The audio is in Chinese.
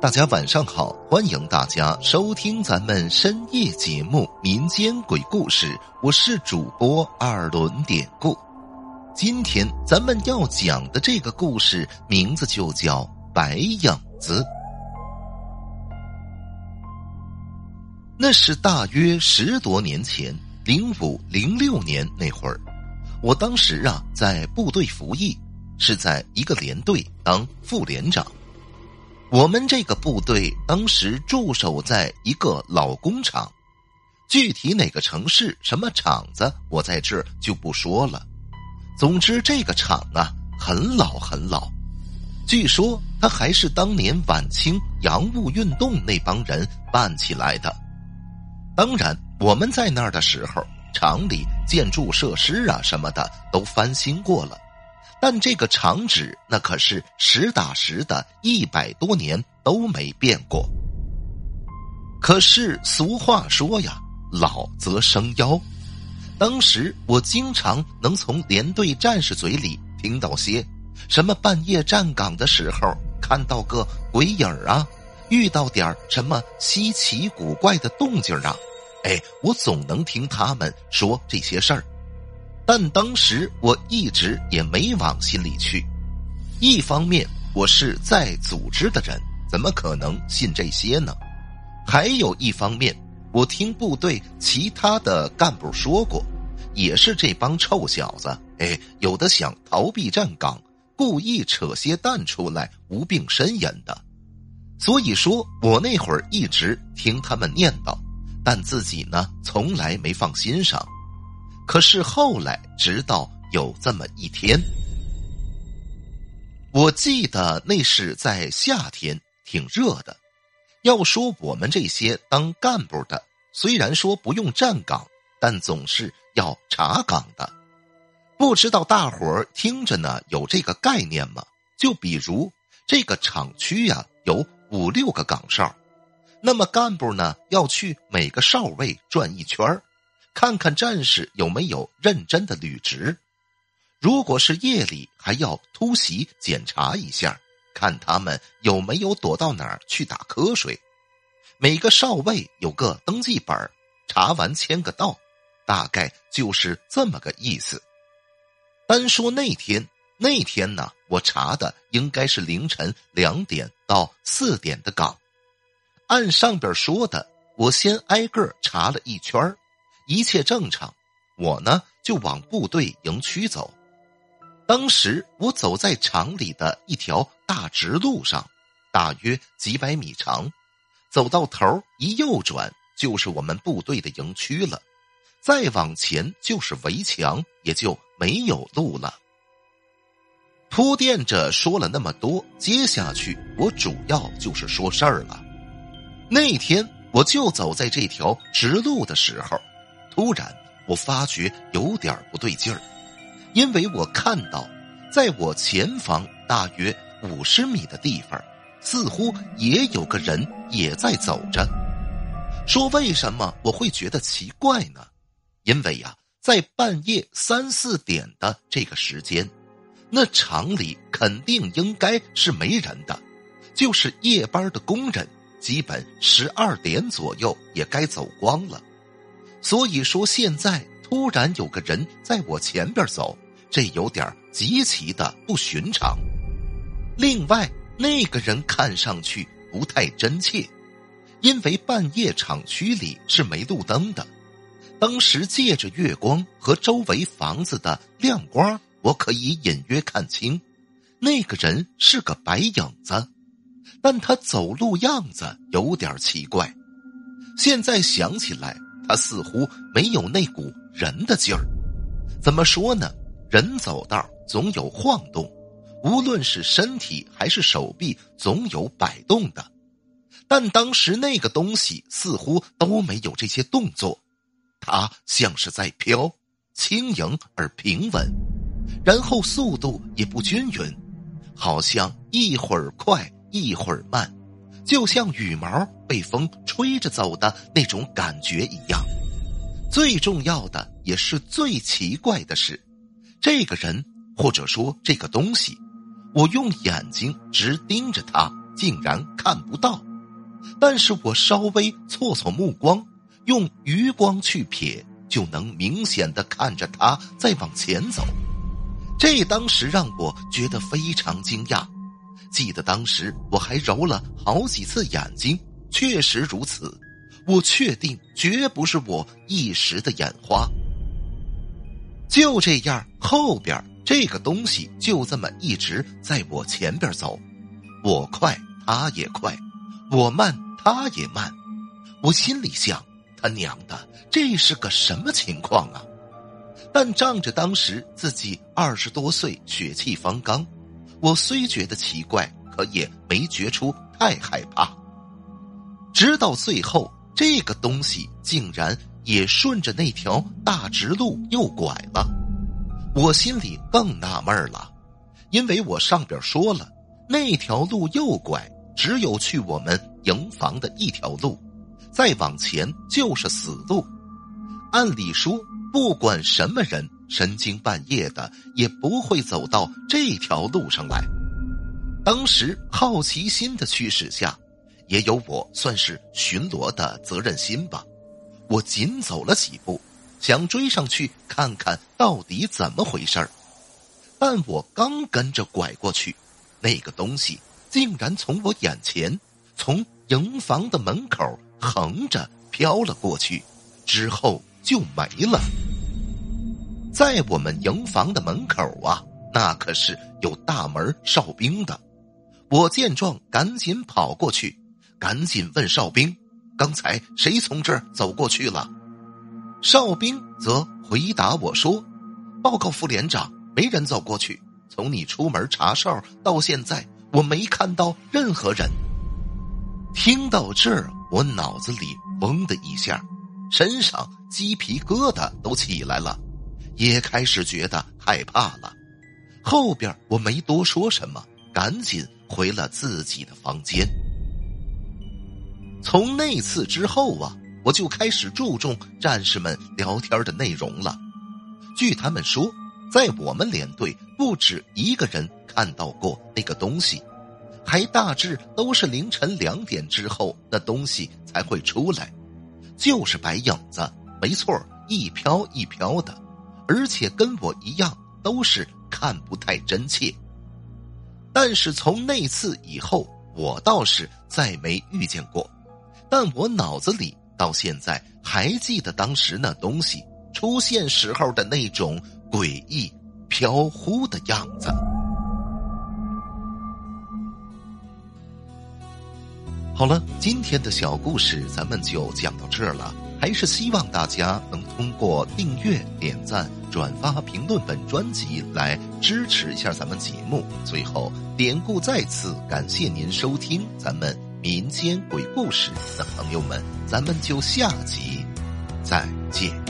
大家晚上好，欢迎大家收听咱们深夜节目《民间鬼故事》，我是主播二轮典故。今天咱们要讲的这个故事名字就叫《白影子》。那是大约十多年前，零五零六年那会儿，我当时啊在部队服役，是在一个连队当副连长。我们这个部队当时驻守在一个老工厂，具体哪个城市、什么厂子，我在这就不说了。总之，这个厂啊很老很老，据说它还是当年晚清洋务运动那帮人办起来的。当然，我们在那儿的时候，厂里建筑设施啊什么的都翻新过了。但这个厂址那可是实打实的，一百多年都没变过。可是俗话说呀，老则生妖。当时我经常能从连队战士嘴里听到些什么半夜站岗的时候看到个鬼影啊，遇到点什么稀奇古怪的动静啊，哎，我总能听他们说这些事儿。但当时我一直也没往心里去，一方面我是在组织的人，怎么可能信这些呢？还有一方面，我听部队其他的干部说过，也是这帮臭小子，哎，有的想逃避站岗，故意扯些蛋出来无病呻吟的。所以说我那会儿一直听他们念叨，但自己呢，从来没放心上。可是后来，直到有这么一天，我记得那是在夏天，挺热的。要说我们这些当干部的，虽然说不用站岗，但总是要查岗的。不知道大伙儿听着呢有这个概念吗？就比如这个厂区呀，有五六个岗哨，那么干部呢要去每个哨位转一圈儿。看看战士有没有认真的履职，如果是夜里，还要突袭检查一下，看他们有没有躲到哪儿去打瞌睡。每个哨位有个登记本查完签个到，大概就是这么个意思。单说那天，那天呢，我查的应该是凌晨两点到四点的岗。按上边说的，我先挨个查了一圈一切正常，我呢就往部队营区走。当时我走在厂里的一条大直路上，大约几百米长，走到头一右转就是我们部队的营区了，再往前就是围墙，也就没有路了。铺垫着说了那么多，接下去我主要就是说事儿了。那天我就走在这条直路的时候。突然，我发觉有点不对劲儿，因为我看到，在我前方大约五十米的地方，似乎也有个人也在走着。说为什么我会觉得奇怪呢？因为呀，在半夜三四点的这个时间，那厂里肯定应该是没人的，就是夜班的工人，基本十二点左右也该走光了。所以说，现在突然有个人在我前边走，这有点极其的不寻常。另外，那个人看上去不太真切，因为半夜厂区里是没路灯的。当时借着月光和周围房子的亮光，我可以隐约看清，那个人是个白影子，但他走路样子有点奇怪。现在想起来。他似乎没有那股人的劲儿，怎么说呢？人走道总有晃动，无论是身体还是手臂，总有摆动的。但当时那个东西似乎都没有这些动作，它像是在飘，轻盈而平稳，然后速度也不均匀，好像一会儿快一会儿慢。就像羽毛被风吹着走的那种感觉一样。最重要的也是最奇怪的是，这个人或者说这个东西，我用眼睛直盯着他，竟然看不到。但是我稍微错错目光，用余光去瞥，就能明显的看着他在往前走。这当时让我觉得非常惊讶。记得当时我还揉了好几次眼睛，确实如此。我确定绝不是我一时的眼花。就这样，后边这个东西就这么一直在我前边走，我快，他也快；我慢，他也慢。我心里想：他娘的，这是个什么情况啊？但仗着当时自己二十多岁，血气方刚，我虽觉得奇怪，可也没觉出太害怕。直到最后，这个东西竟然也顺着那条大直路右拐了，我心里更纳闷了，因为我上边说了，那条路右拐只有去我们营房的一条路，再往前就是死路。按理说。不管什么人，深更半夜的也不会走到这条路上来。当时好奇心的驱使下，也有我算是巡逻的责任心吧。我紧走了几步，想追上去看看到底怎么回事儿。但我刚跟着拐过去，那个东西竟然从我眼前，从营房的门口横着飘了过去，之后。就没了。在我们营房的门口啊，那可是有大门哨兵的。我见状，赶紧跑过去，赶紧问哨兵：“刚才谁从这儿走过去了？”哨兵则回答我说：“报告副连长，没人走过去。从你出门查哨到现在，我没看到任何人。”听到这儿，我脑子里嗡的一下。身上鸡皮疙瘩都起来了，也开始觉得害怕了。后边我没多说什么，赶紧回了自己的房间。从那次之后啊，我就开始注重战士们聊天的内容了。据他们说，在我们连队不止一个人看到过那个东西，还大致都是凌晨两点之后那东西才会出来。就是白影子，没错一飘一飘的，而且跟我一样都是看不太真切。但是从那次以后，我倒是再没遇见过，但我脑子里到现在还记得当时那东西出现时候的那种诡异飘忽的样子。好了，今天的小故事咱们就讲到这儿了。还是希望大家能通过订阅、点赞、转发、评论本专辑来支持一下咱们节目。最后，典故再次感谢您收听咱们民间鬼故事的朋友们，咱们就下集再见。